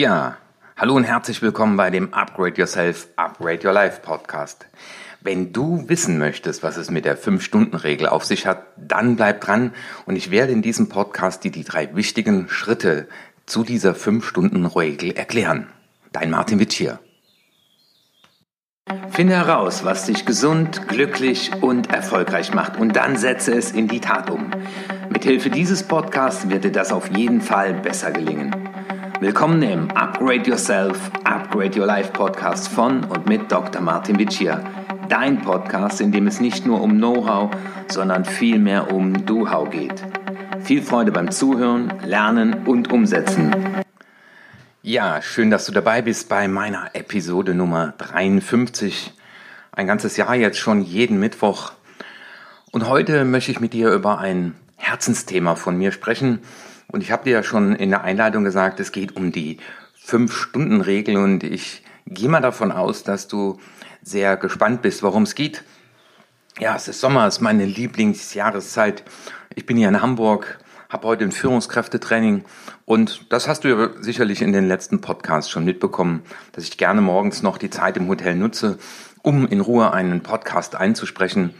Ja, hallo und herzlich willkommen bei dem Upgrade Yourself, Upgrade Your Life Podcast. Wenn du wissen möchtest, was es mit der 5-Stunden-Regel auf sich hat, dann bleib dran und ich werde in diesem Podcast dir die drei wichtigen Schritte zu dieser 5-Stunden-Regel erklären. Dein Martin Witsch hier. Finde heraus, was dich gesund, glücklich und erfolgreich macht und dann setze es in die Tat um. Mithilfe dieses Podcasts wird dir das auf jeden Fall besser gelingen. Willkommen im Upgrade Yourself, Upgrade Your Life Podcast von und mit Dr. Martin Vicia. Dein Podcast, in dem es nicht nur um Know-how, sondern vielmehr um Do-How geht. Viel Freude beim Zuhören, Lernen und Umsetzen. Ja, schön, dass du dabei bist bei meiner Episode Nummer 53. Ein ganzes Jahr jetzt schon jeden Mittwoch. Und heute möchte ich mit dir über ein Herzensthema von mir sprechen, und ich habe dir ja schon in der Einleitung gesagt, es geht um die Fünf-Stunden-Regel und ich gehe mal davon aus, dass du sehr gespannt bist, worum es geht. Ja, es ist Sommer, es ist meine Lieblingsjahreszeit. Ich bin hier in Hamburg, habe heute ein Führungskräftetraining und das hast du ja sicherlich in den letzten Podcasts schon mitbekommen, dass ich gerne morgens noch die Zeit im Hotel nutze, um in Ruhe einen Podcast einzusprechen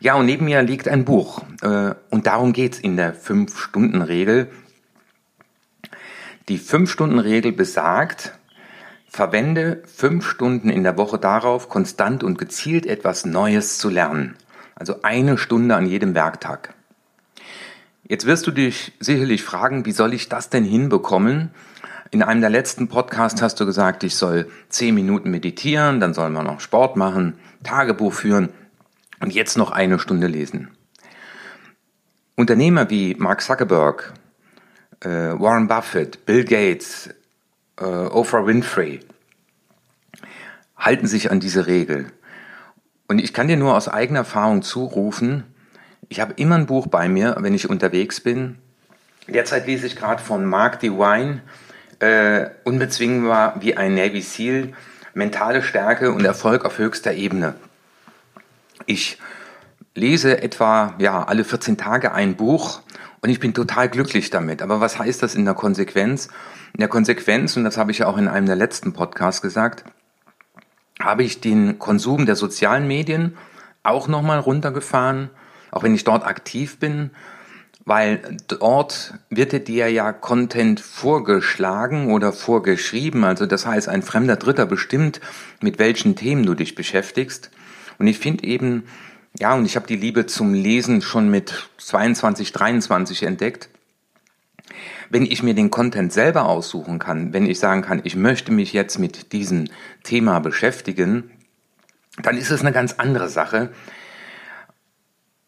ja, und neben mir liegt ein Buch. Äh, und darum geht's in der Fünf-Stunden-Regel. Die Fünf-Stunden-Regel besagt, verwende fünf Stunden in der Woche darauf, konstant und gezielt etwas Neues zu lernen. Also eine Stunde an jedem Werktag. Jetzt wirst du dich sicherlich fragen, wie soll ich das denn hinbekommen? In einem der letzten Podcasts hast du gesagt, ich soll zehn Minuten meditieren, dann soll man noch Sport machen, Tagebuch führen und jetzt noch eine Stunde lesen. Unternehmer wie Mark Zuckerberg, äh, Warren Buffett, Bill Gates, äh, Oprah Winfrey halten sich an diese Regel. Und ich kann dir nur aus eigener Erfahrung zurufen, ich habe immer ein Buch bei mir, wenn ich unterwegs bin. Derzeit lese ich gerade von Mark DeWine, äh, Unbezwingbar wie ein Navy SEAL, mentale Stärke und Erfolg auf höchster Ebene. Ich lese etwa ja, alle 14 Tage ein Buch und ich bin total glücklich damit. Aber was heißt das in der Konsequenz? In der Konsequenz, und das habe ich ja auch in einem der letzten Podcasts gesagt, habe ich den Konsum der sozialen Medien auch nochmal runtergefahren, auch wenn ich dort aktiv bin, weil dort wird dir ja Content vorgeschlagen oder vorgeschrieben. Also das heißt, ein fremder Dritter bestimmt, mit welchen Themen du dich beschäftigst. Und ich finde eben, ja, und ich habe die Liebe zum Lesen schon mit 22, 23 entdeckt. Wenn ich mir den Content selber aussuchen kann, wenn ich sagen kann, ich möchte mich jetzt mit diesem Thema beschäftigen, dann ist es eine ganz andere Sache.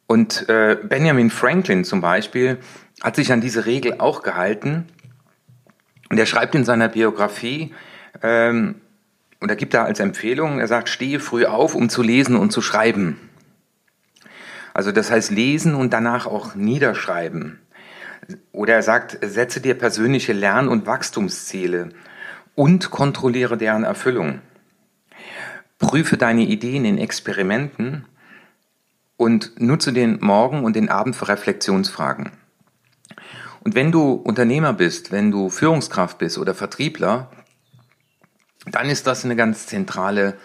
Und äh, Benjamin Franklin zum Beispiel hat sich an diese Regel auch gehalten. Und er schreibt in seiner Biografie, ähm, und er gibt da als Empfehlung, er sagt, stehe früh auf, um zu lesen und zu schreiben. Also das heißt lesen und danach auch niederschreiben. Oder er sagt, setze dir persönliche Lern- und Wachstumsziele und kontrolliere deren Erfüllung. Prüfe deine Ideen in Experimenten und nutze den Morgen und den Abend für Reflexionsfragen. Und wenn du Unternehmer bist, wenn du Führungskraft bist oder Vertriebler, dann ist das eine ganz zentrale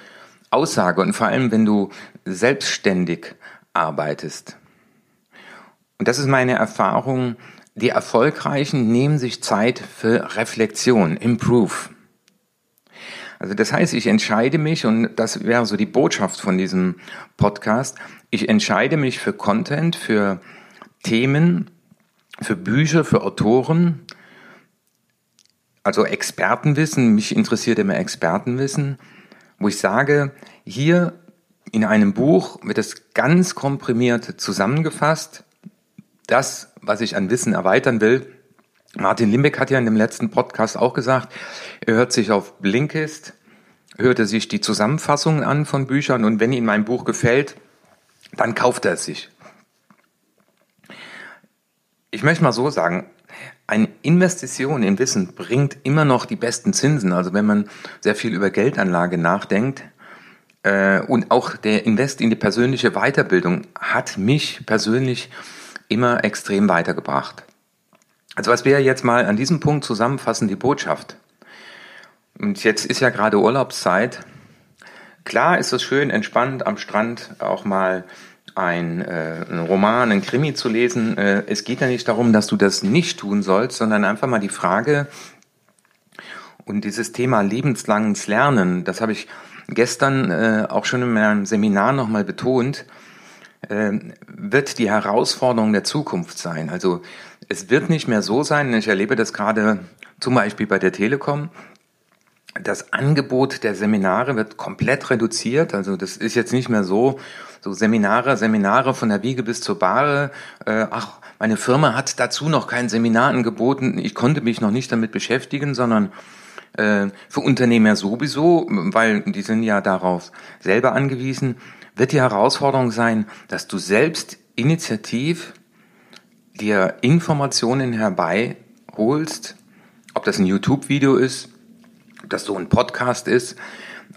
Aussage. Und vor allem, wenn du selbstständig arbeitest. Und das ist meine Erfahrung. Die Erfolgreichen nehmen sich Zeit für Reflexion, Improve. Also das heißt, ich entscheide mich, und das wäre so die Botschaft von diesem Podcast, ich entscheide mich für Content, für Themen, für Bücher, für Autoren, also Expertenwissen, mich interessiert immer Expertenwissen, wo ich sage, hier in einem Buch wird es ganz komprimiert zusammengefasst, das, was ich an Wissen erweitern will. Martin Limbeck hat ja in dem letzten Podcast auch gesagt, er hört sich auf Blinkist, hörte sich die Zusammenfassungen an von Büchern und wenn ihm mein Buch gefällt, dann kauft er es sich. Ich möchte mal so sagen, eine Investition in Wissen bringt immer noch die besten Zinsen. Also wenn man sehr viel über Geldanlage nachdenkt äh, und auch der Invest in die persönliche Weiterbildung hat mich persönlich immer extrem weitergebracht. Also was wir jetzt mal an diesem Punkt zusammenfassen, die Botschaft. Und jetzt ist ja gerade Urlaubszeit. Klar ist es schön, entspannt am Strand auch mal ein, äh, ein Roman, ein Krimi zu lesen. Äh, es geht ja nicht darum, dass du das nicht tun sollst, sondern einfach mal die Frage und dieses Thema lebenslanges Lernen, das habe ich gestern äh, auch schon in meinem Seminar nochmal betont, äh, wird die Herausforderung der Zukunft sein. Also es wird nicht mehr so sein, ich erlebe das gerade zum Beispiel bei der Telekom, das Angebot der Seminare wird komplett reduziert. Also das ist jetzt nicht mehr so, so Seminare, Seminare von der Wiege bis zur Bahre. Äh, ach, meine Firma hat dazu noch kein Seminar angeboten. Ich konnte mich noch nicht damit beschäftigen, sondern äh, für Unternehmer sowieso, weil die sind ja darauf selber angewiesen, wird die Herausforderung sein, dass du selbst initiativ dir Informationen herbeiholst, ob das ein YouTube-Video ist, ob das so ein Podcast ist,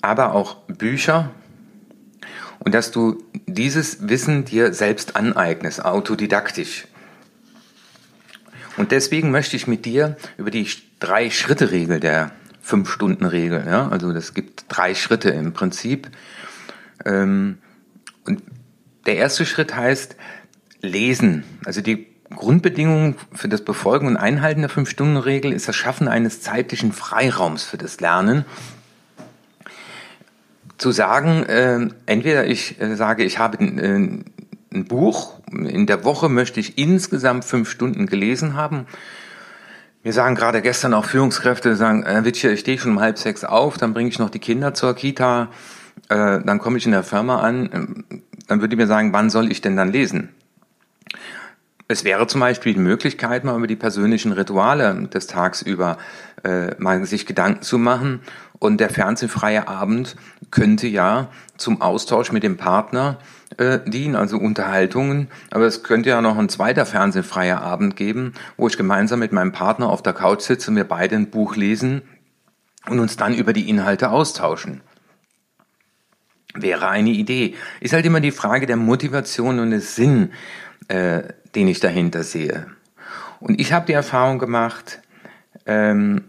aber auch Bücher und dass du dieses Wissen dir selbst aneignest, autodidaktisch. Und deswegen möchte ich mit dir über die drei Schritte Regel der Fünf-Stunden-Regel, ja, also das gibt drei Schritte im Prinzip. Ähm, und der erste Schritt heißt lesen. Also die Grundbedingung für das Befolgen und Einhalten der Fünf-Stunden-Regel ist das Schaffen eines zeitlichen Freiraums für das Lernen. Zu sagen, äh, entweder ich äh, sage, ich habe äh, ein Buch, in der Woche möchte ich insgesamt fünf Stunden gelesen haben. Wir sagen gerade gestern auch Führungskräfte, sagen, äh, Witcher, ich stehe schon um halb sechs auf, dann bringe ich noch die Kinder zur Kita, äh, dann komme ich in der Firma an, äh, dann würde ich mir sagen, wann soll ich denn dann lesen? Es wäre zum Beispiel die Möglichkeit, mal über die persönlichen Rituale des Tags über äh, mal sich Gedanken zu machen. Und der fernsehfreie Abend könnte ja zum Austausch mit dem Partner äh, dienen, also Unterhaltungen. Aber es könnte ja noch ein zweiter fernsehfreier Abend geben, wo ich gemeinsam mit meinem Partner auf der Couch sitze wir beide ein Buch lesen und uns dann über die Inhalte austauschen. Wäre eine Idee. Ist halt immer die Frage der Motivation und des Sinn äh, den ich dahinter sehe. Und ich habe die Erfahrung gemacht, ähm,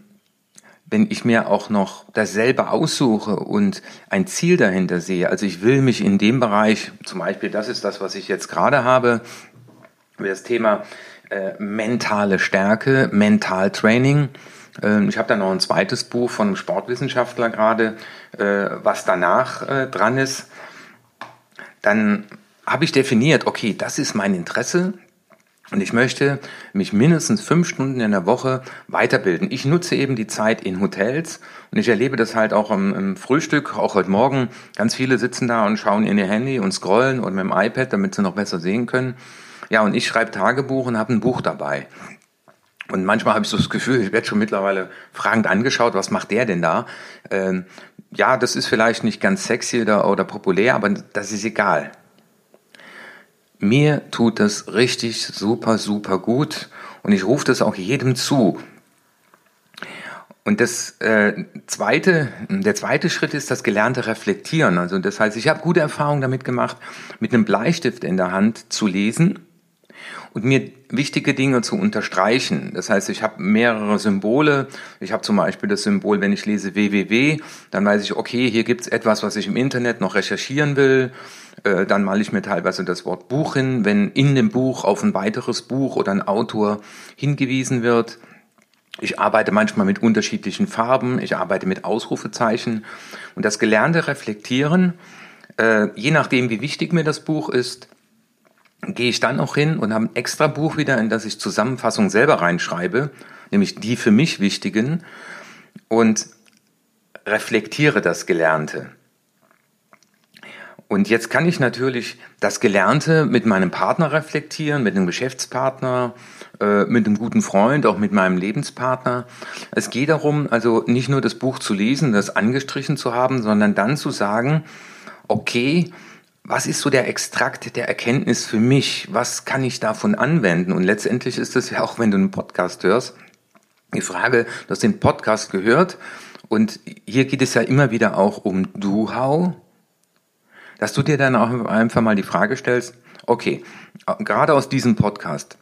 wenn ich mir auch noch dasselbe aussuche und ein Ziel dahinter sehe, also ich will mich in dem Bereich, zum Beispiel das ist das, was ich jetzt gerade habe, das Thema äh, mentale Stärke, Mental Training. Ähm, ich habe da noch ein zweites Buch von einem Sportwissenschaftler gerade, äh, was danach äh, dran ist. Dann habe ich definiert, okay, das ist mein Interesse, und ich möchte mich mindestens fünf Stunden in der Woche weiterbilden. Ich nutze eben die Zeit in Hotels und ich erlebe das halt auch im, im, Frühstück, auch heute Morgen. Ganz viele sitzen da und schauen in ihr Handy und scrollen oder mit dem iPad, damit sie noch besser sehen können. Ja, und ich schreibe Tagebuch und habe ein Buch dabei. Und manchmal habe ich so das Gefühl, ich werde schon mittlerweile fragend angeschaut, was macht der denn da? Ähm, ja, das ist vielleicht nicht ganz sexy oder, oder populär, aber das ist egal. Mir tut das richtig super, super gut und ich rufe das auch jedem zu. Und das äh, zweite, der zweite Schritt ist das gelernte Reflektieren. Also das heißt, ich habe gute Erfahrungen damit gemacht, mit einem Bleistift in der Hand zu lesen und mir wichtige Dinge zu unterstreichen. Das heißt, ich habe mehrere Symbole. Ich habe zum Beispiel das Symbol, wenn ich lese www, dann weiß ich, okay, hier gibt es etwas, was ich im Internet noch recherchieren will. Äh, dann male ich mir teilweise das Wort Buch hin, wenn in dem Buch auf ein weiteres Buch oder ein Autor hingewiesen wird. Ich arbeite manchmal mit unterschiedlichen Farben, ich arbeite mit Ausrufezeichen und das gelernte Reflektieren, äh, je nachdem wie wichtig mir das Buch ist, gehe ich dann auch hin und habe ein extra Buch wieder, in das ich Zusammenfassungen selber reinschreibe, nämlich die für mich wichtigen und reflektiere das Gelernte. Und jetzt kann ich natürlich das Gelernte mit meinem Partner reflektieren, mit einem Geschäftspartner, äh, mit einem guten Freund, auch mit meinem Lebenspartner. Es geht darum, also nicht nur das Buch zu lesen, das angestrichen zu haben, sondern dann zu sagen, okay, was ist so der Extrakt der Erkenntnis für mich? Was kann ich davon anwenden? Und letztendlich ist es ja auch, wenn du einen Podcast hörst, die Frage, du hast den Podcast gehört und hier geht es ja immer wieder auch um Do-How, dass du dir dann auch einfach mal die Frage stellst, okay, gerade aus diesem Podcast,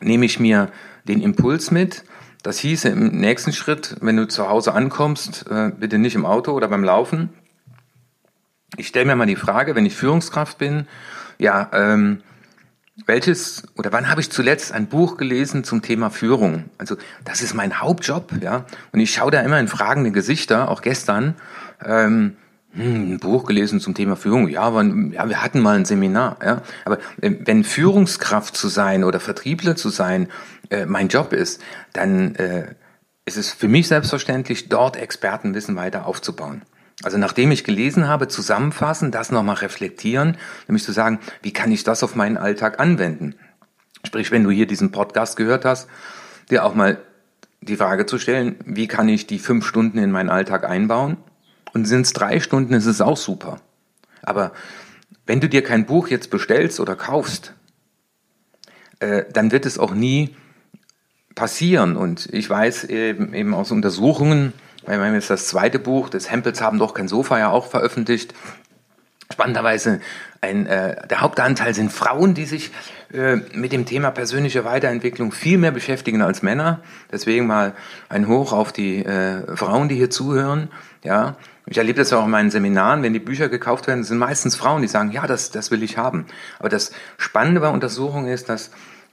nehme ich mir den Impuls mit. Das hieße im nächsten Schritt, wenn du zu Hause ankommst, äh, bitte nicht im Auto oder beim Laufen. Ich stelle mir mal die Frage, wenn ich Führungskraft bin, ja, ähm, welches oder wann habe ich zuletzt ein Buch gelesen zum Thema Führung? Also das ist mein Hauptjob, ja. Und ich schaue da immer in fragende Gesichter, auch gestern. Ähm, hm, ein Buch gelesen zum Thema Führung. Ja, aber, ja, wir hatten mal ein Seminar. Ja, aber äh, wenn Führungskraft zu sein oder Vertriebler zu sein äh, mein Job ist, dann äh, ist es für mich selbstverständlich, dort Expertenwissen weiter aufzubauen. Also nachdem ich gelesen habe, zusammenfassen, das nochmal reflektieren, nämlich zu sagen, wie kann ich das auf meinen Alltag anwenden? Sprich, wenn du hier diesen Podcast gehört hast, dir auch mal die Frage zu stellen, wie kann ich die fünf Stunden in meinen Alltag einbauen? Und sind es drei Stunden, ist es auch super. Aber wenn du dir kein Buch jetzt bestellst oder kaufst, äh, dann wird es auch nie passieren. Und ich weiß eben, eben aus Untersuchungen, wir haben jetzt das zweite Buch des Hempels haben doch kein Sofa ja auch veröffentlicht. Spannenderweise ein, äh, der Hauptanteil sind Frauen, die sich äh, mit dem Thema persönliche Weiterentwicklung viel mehr beschäftigen als Männer. Deswegen mal ein Hoch auf die äh, Frauen, die hier zuhören. Ja, ich erlebe das auch in meinen Seminaren, wenn die Bücher gekauft werden, sind meistens Frauen, die sagen, ja, das, das will ich haben. Aber das Spannende bei Untersuchungen ist, dass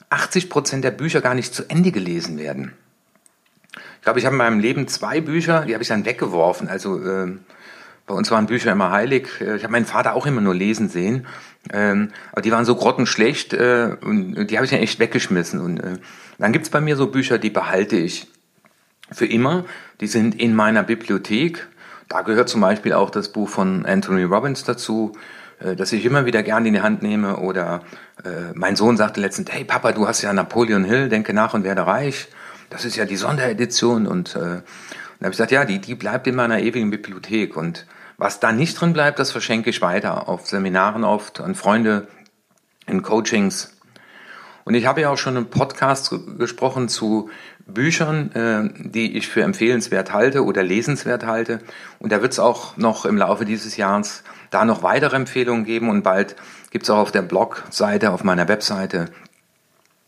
80 Prozent der Bücher gar nicht zu Ende gelesen werden. Ich glaube, ich habe in meinem Leben zwei Bücher, die habe ich dann weggeworfen. Also äh, bei uns waren Bücher immer heilig. Ich habe meinen Vater auch immer nur lesen sehen. Ähm, aber die waren so grottenschlecht äh, und die habe ich dann echt weggeschmissen. Und äh, dann gibt's bei mir so Bücher, die behalte ich für immer. Die sind in meiner Bibliothek. Da gehört zum Beispiel auch das Buch von Anthony Robbins dazu, äh, das ich immer wieder gerne in die Hand nehme. Oder äh, mein Sohn sagte letztens, hey Papa, du hast ja Napoleon Hill, denke nach und werde reich. Das ist ja die Sonderedition. Und, äh, und da habe ich gesagt, ja, die, die bleibt in meiner ewigen Bibliothek. Und was da nicht drin bleibt, das verschenke ich weiter auf Seminaren oft, an Freunde, in Coachings. Und ich habe ja auch schon im Podcast gesprochen zu Büchern, äh, die ich für empfehlenswert halte oder lesenswert halte. Und da wird es auch noch im Laufe dieses Jahres da noch weitere Empfehlungen geben und bald gibt es auch auf der Blogseite, auf meiner Webseite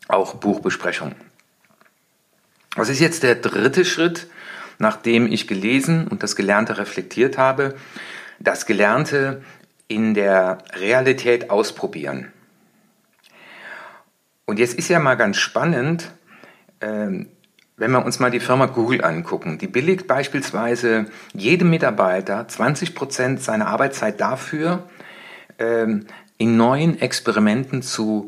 auch Buchbesprechungen. Was ist jetzt der dritte Schritt, nachdem ich gelesen und das Gelernte reflektiert habe? Das Gelernte in der Realität ausprobieren. Und jetzt ist ja mal ganz spannend, ähm, wenn wir uns mal die Firma Google angucken, die billigt beispielsweise jedem Mitarbeiter 20 Prozent seiner Arbeitszeit dafür, ähm, in neuen Experimenten zu,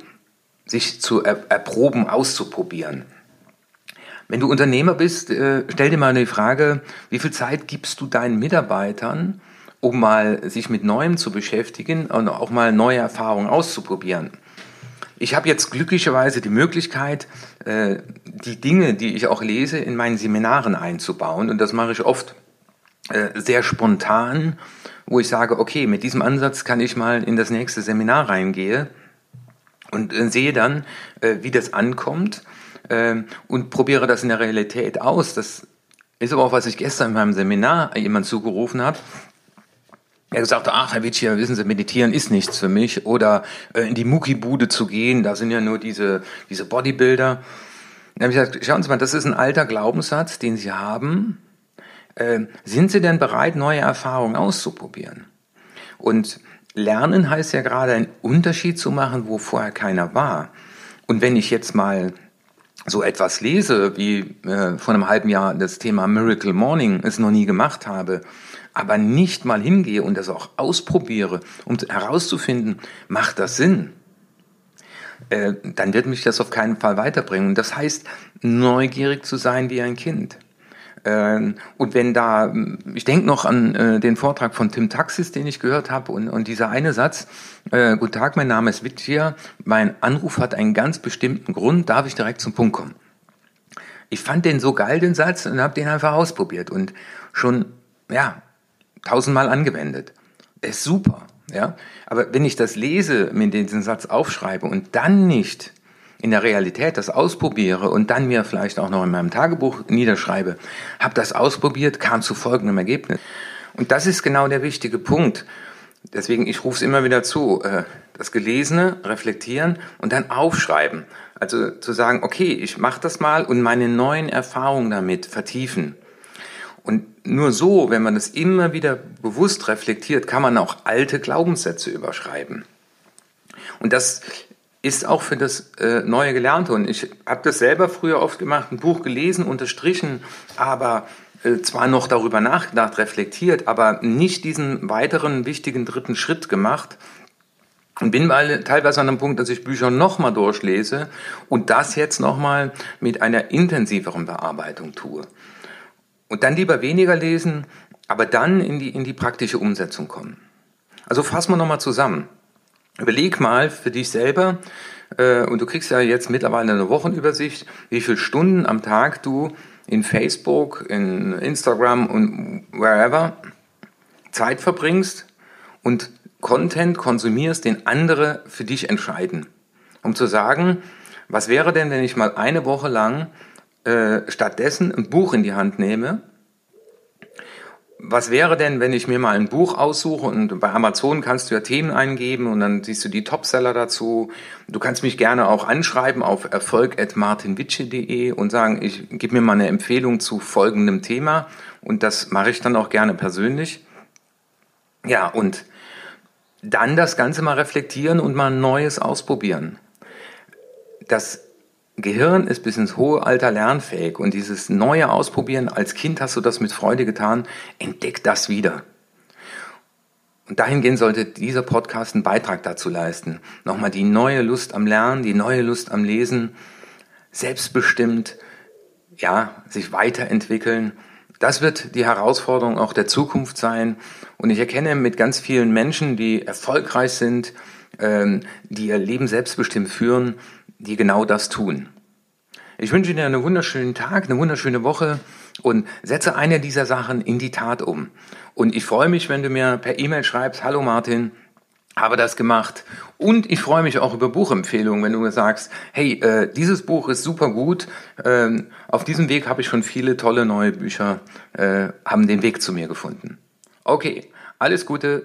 sich zu erproben, auszuprobieren. Wenn du Unternehmer bist, äh, stell dir mal die Frage, wie viel Zeit gibst du deinen Mitarbeitern, um mal sich mit Neuem zu beschäftigen und auch mal neue Erfahrungen auszuprobieren? Ich habe jetzt glücklicherweise die Möglichkeit, äh, die Dinge, die ich auch lese, in meinen Seminaren einzubauen. Und das mache ich oft äh, sehr spontan, wo ich sage, okay, mit diesem Ansatz kann ich mal in das nächste Seminar reingehen und sehe dann, wie das ankommt ähm, und probiere das in der Realität aus. Das ist aber auch, was ich gestern in meinem Seminar jemand zugerufen habe. Er gesagt, ach, Herr Witsch, wissen Sie, meditieren ist nichts für mich. Oder äh, in die Muckibude zu gehen, da sind ja nur diese, diese Bodybuilder. Dann habe ich gesagt, schauen Sie mal, das ist ein alter Glaubenssatz, den Sie haben. Äh, sind Sie denn bereit, neue Erfahrungen auszuprobieren? Und Lernen heißt ja gerade einen Unterschied zu machen, wo vorher keiner war. Und wenn ich jetzt mal so etwas lese, wie äh, vor einem halben Jahr das Thema Miracle Morning es noch nie gemacht habe, aber nicht mal hingehe und das auch ausprobiere, um herauszufinden, macht das Sinn, äh, dann wird mich das auf keinen Fall weiterbringen. Und das heißt, neugierig zu sein wie ein Kind. Ähm, und wenn da, ich denke noch an äh, den Vortrag von Tim Taxis, den ich gehört habe, und, und dieser eine Satz, äh, Guten Tag, mein Name ist Wittjer, mein Anruf hat einen ganz bestimmten Grund, darf ich direkt zum Punkt kommen. Ich fand den so geil, den Satz, und habe den einfach ausprobiert und schon, ja, tausendmal angewendet. Ist super, ja. Aber wenn ich das lese, mir diesen Satz aufschreibe und dann nicht in der Realität das ausprobiere und dann mir vielleicht auch noch in meinem Tagebuch niederschreibe, habe das ausprobiert, kam zu folgendem Ergebnis. Und das ist genau der wichtige Punkt. Deswegen, ich rufe es immer wieder zu. Äh, das Gelesene reflektieren und dann aufschreiben. Also zu sagen, okay, ich mache das mal und meine neuen Erfahrungen damit vertiefen. Und nur so, wenn man das immer wieder bewusst reflektiert, kann man auch alte Glaubenssätze überschreiben. Und das ist auch für das äh, neue Gelernte. Und ich habe das selber früher oft gemacht, ein Buch gelesen, unterstrichen, aber äh, zwar noch darüber nachgedacht, reflektiert, aber nicht diesen weiteren wichtigen dritten Schritt gemacht, und bin mal teilweise an einem Punkt, dass ich Bücher nochmal durchlese und das jetzt nochmal mit einer intensiveren Bearbeitung tue. Und dann lieber weniger lesen, aber dann in die, in die praktische Umsetzung kommen. Also fassen wir nochmal zusammen. Überleg mal für dich selber, äh, und du kriegst ja jetzt mittlerweile eine Wochenübersicht, wie viele Stunden am Tag du in Facebook, in Instagram und wherever Zeit verbringst und Content konsumierst, den andere für dich entscheiden. Um zu sagen, was wäre denn, wenn ich mal eine Woche lang äh, stattdessen ein Buch in die Hand nehme? Was wäre denn, wenn ich mir mal ein Buch aussuche und bei Amazon kannst du ja Themen eingeben und dann siehst du die Topseller dazu. Du kannst mich gerne auch anschreiben auf erfolg.martinwitsche.de und sagen, ich gebe mir mal eine Empfehlung zu folgendem Thema und das mache ich dann auch gerne persönlich. Ja, und dann das Ganze mal reflektieren und mal Neues ausprobieren. Das Gehirn ist bis ins hohe Alter lernfähig und dieses neue Ausprobieren, als Kind hast du das mit Freude getan, entdeck das wieder. Und dahingehend sollte dieser Podcast einen Beitrag dazu leisten. Nochmal die neue Lust am Lernen, die neue Lust am Lesen, selbstbestimmt, ja, sich weiterentwickeln das wird die Herausforderung auch der Zukunft sein. Und ich erkenne mit ganz vielen Menschen, die erfolgreich sind, ähm, die ihr Leben selbstbestimmt führen, die genau das tun. Ich wünsche dir einen wunderschönen Tag, eine wunderschöne Woche und setze eine dieser Sachen in die Tat um. Und ich freue mich, wenn du mir per E-Mail schreibst, hallo Martin, habe das gemacht. Und ich freue mich auch über Buchempfehlungen, wenn du mir sagst, hey, äh, dieses Buch ist super gut. Ähm, auf diesem Weg habe ich schon viele tolle neue Bücher, äh, haben den Weg zu mir gefunden. Okay, alles Gute.